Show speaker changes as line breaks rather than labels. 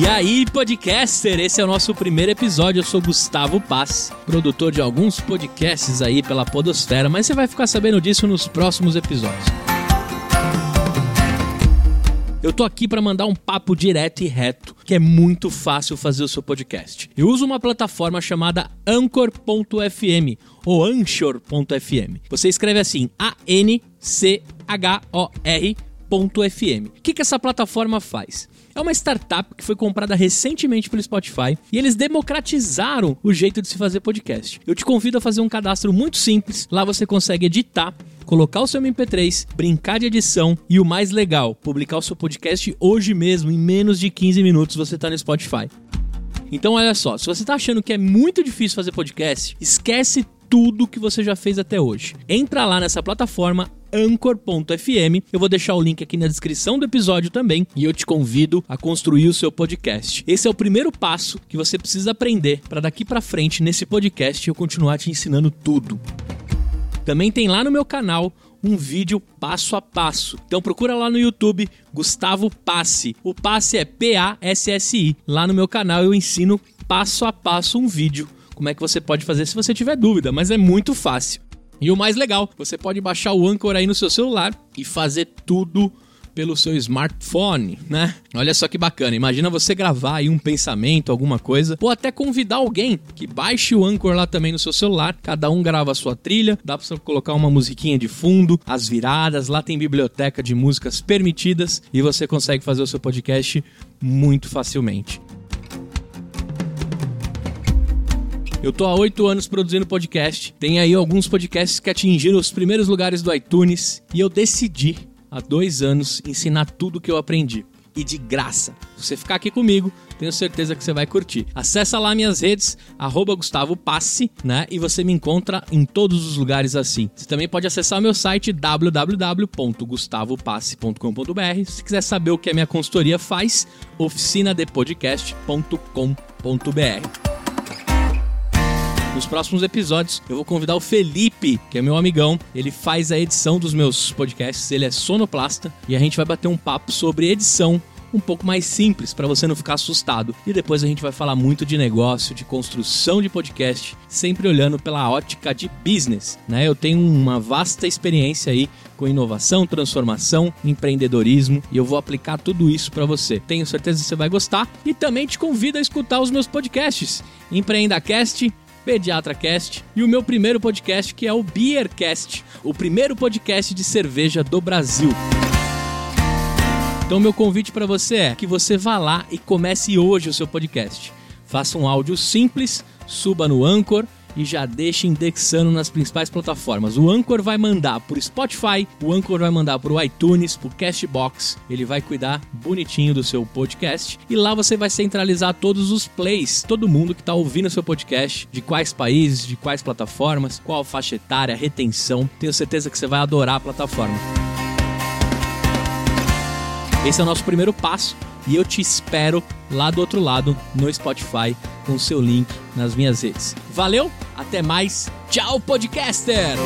E aí, podcaster, esse é o nosso primeiro episódio. Eu sou Gustavo Paz, produtor de alguns podcasts aí pela Podosfera, mas você vai ficar sabendo disso nos próximos episódios. Eu tô aqui para mandar um papo direto e reto, que é muito fácil fazer o seu podcast. Eu uso uma plataforma chamada Anchor.fm ou Anchor.fm. Você escreve assim: A N C H O R.fm. O que que essa plataforma faz? É uma startup que foi comprada recentemente pelo Spotify e eles democratizaram o jeito de se fazer podcast. Eu te convido a fazer um cadastro muito simples. Lá você consegue editar colocar o seu MP3, brincar de edição e o mais legal, publicar o seu podcast hoje mesmo, em menos de 15 minutos você está no Spotify. Então olha só, se você está achando que é muito difícil fazer podcast, esquece tudo que você já fez até hoje. Entra lá nessa plataforma anchor.fm. Eu vou deixar o link aqui na descrição do episódio também e eu te convido a construir o seu podcast. Esse é o primeiro passo que você precisa aprender para daqui para frente nesse podcast eu continuar te ensinando tudo. Também tem lá no meu canal um vídeo passo a passo. Então procura lá no YouTube Gustavo Passe. O passe é P-A-S-S-I. Lá no meu canal eu ensino passo a passo um vídeo. Como é que você pode fazer se você tiver dúvida, mas é muito fácil. E o mais legal, você pode baixar o Anchor aí no seu celular e fazer tudo pelo seu smartphone, né? Olha só que bacana. Imagina você gravar aí um pensamento, alguma coisa, ou até convidar alguém que baixe o Anchor lá também no seu celular. Cada um grava a sua trilha, dá para você colocar uma musiquinha de fundo, as viradas, lá tem biblioteca de músicas permitidas e você consegue fazer o seu podcast muito facilmente. Eu tô há oito anos produzindo podcast. Tem aí alguns podcasts que atingiram os primeiros lugares do iTunes e eu decidi há dois anos ensinar tudo que eu aprendi. E de graça. Se você ficar aqui comigo, tenho certeza que você vai curtir. Acesse lá minhas redes, arroba Gustavo Passe, né? E você me encontra em todos os lugares assim. Você também pode acessar o meu site www.gustavopasse.com.br. Se quiser saber o que a minha consultoria faz, oficinadepodcast.com.br. Nos próximos episódios, eu vou convidar o Felipe, que é meu amigão. Ele faz a edição dos meus podcasts, ele é sonoplasta e a gente vai bater um papo sobre edição um pouco mais simples para você não ficar assustado. E depois a gente vai falar muito de negócio, de construção de podcast, sempre olhando pela ótica de business, né? Eu tenho uma vasta experiência aí com inovação, transformação, empreendedorismo e eu vou aplicar tudo isso para você. Tenho certeza que você vai gostar e também te convido a escutar os meus podcasts. EmpreendaCast PediatraCast e o meu primeiro podcast que é o Beercast, o primeiro podcast de cerveja do Brasil. Então meu convite para você é que você vá lá e comece hoje o seu podcast. Faça um áudio simples, suba no Anchor e já deixa indexando nas principais plataformas. O Anchor vai mandar por Spotify, o Anchor vai mandar o iTunes, para o Cashbox. Ele vai cuidar bonitinho do seu podcast e lá você vai centralizar todos os plays, todo mundo que está ouvindo seu podcast, de quais países, de quais plataformas, qual faixa etária, retenção. Tenho certeza que você vai adorar a plataforma. Esse é o nosso primeiro passo e eu te espero lá do outro lado no Spotify com o seu link nas minhas redes. Valeu, até mais, tchau podcaster!